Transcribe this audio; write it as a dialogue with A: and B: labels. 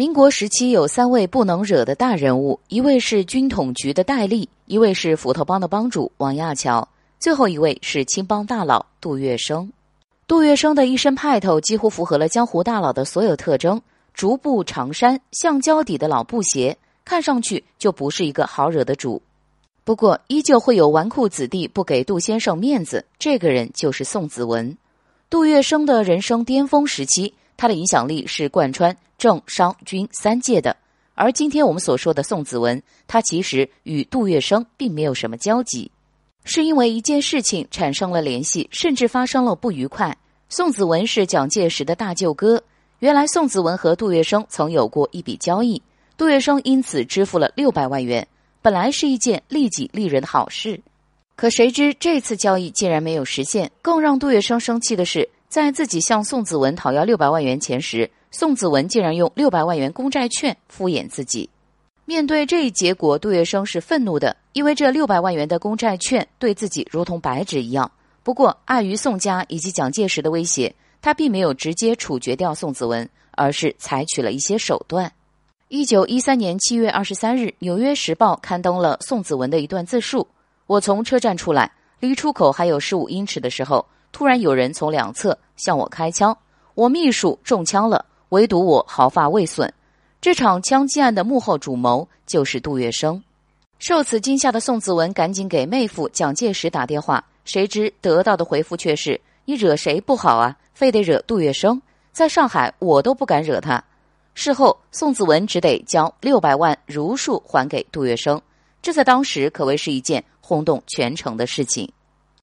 A: 民国时期有三位不能惹的大人物，一位是军统局的戴笠，一位是斧头帮的帮主王亚樵，最后一位是青帮大佬杜月笙。杜月笙的一身派头几乎符合了江湖大佬的所有特征：竹布长衫、橡胶底的老布鞋，看上去就不是一个好惹的主。不过，依旧会有纨绔子弟不给杜先生面子，这个人就是宋子文。杜月笙的人生巅峰时期。他的影响力是贯穿政商军三界的，而今天我们所说的宋子文，他其实与杜月笙并没有什么交集，是因为一件事情产生了联系，甚至发生了不愉快。宋子文是蒋介石的大舅哥，原来宋子文和杜月笙曾有过一笔交易，杜月笙因此支付了六百万元，本来是一件利己利人的好事，可谁知这次交易竟然没有实现。更让杜月笙生气的是。在自己向宋子文讨要六百万元钱时，宋子文竟然用六百万元公债券敷衍自己。面对这一结果，杜月笙是愤怒的，因为这六百万元的公债券对自己如同白纸一样。不过，碍于宋家以及蒋介石的威胁，他并没有直接处决掉宋子文，而是采取了一些手段。一九一三年七月二十三日，《纽约时报》刊登了宋子文的一段自述：“我从车站出来，离出口还有十五英尺的时候。”突然有人从两侧向我开枪，我秘书中枪了，唯独我毫发未损。这场枪击案的幕后主谋就是杜月笙。受此惊吓的宋子文赶紧给妹夫蒋介石打电话，谁知得到的回复却是：“你惹谁不好啊？非得惹杜月笙？在上海我都不敢惹他。”事后，宋子文只得将六百万如数还给杜月笙，这在当时可谓是一件轰动全城的事情。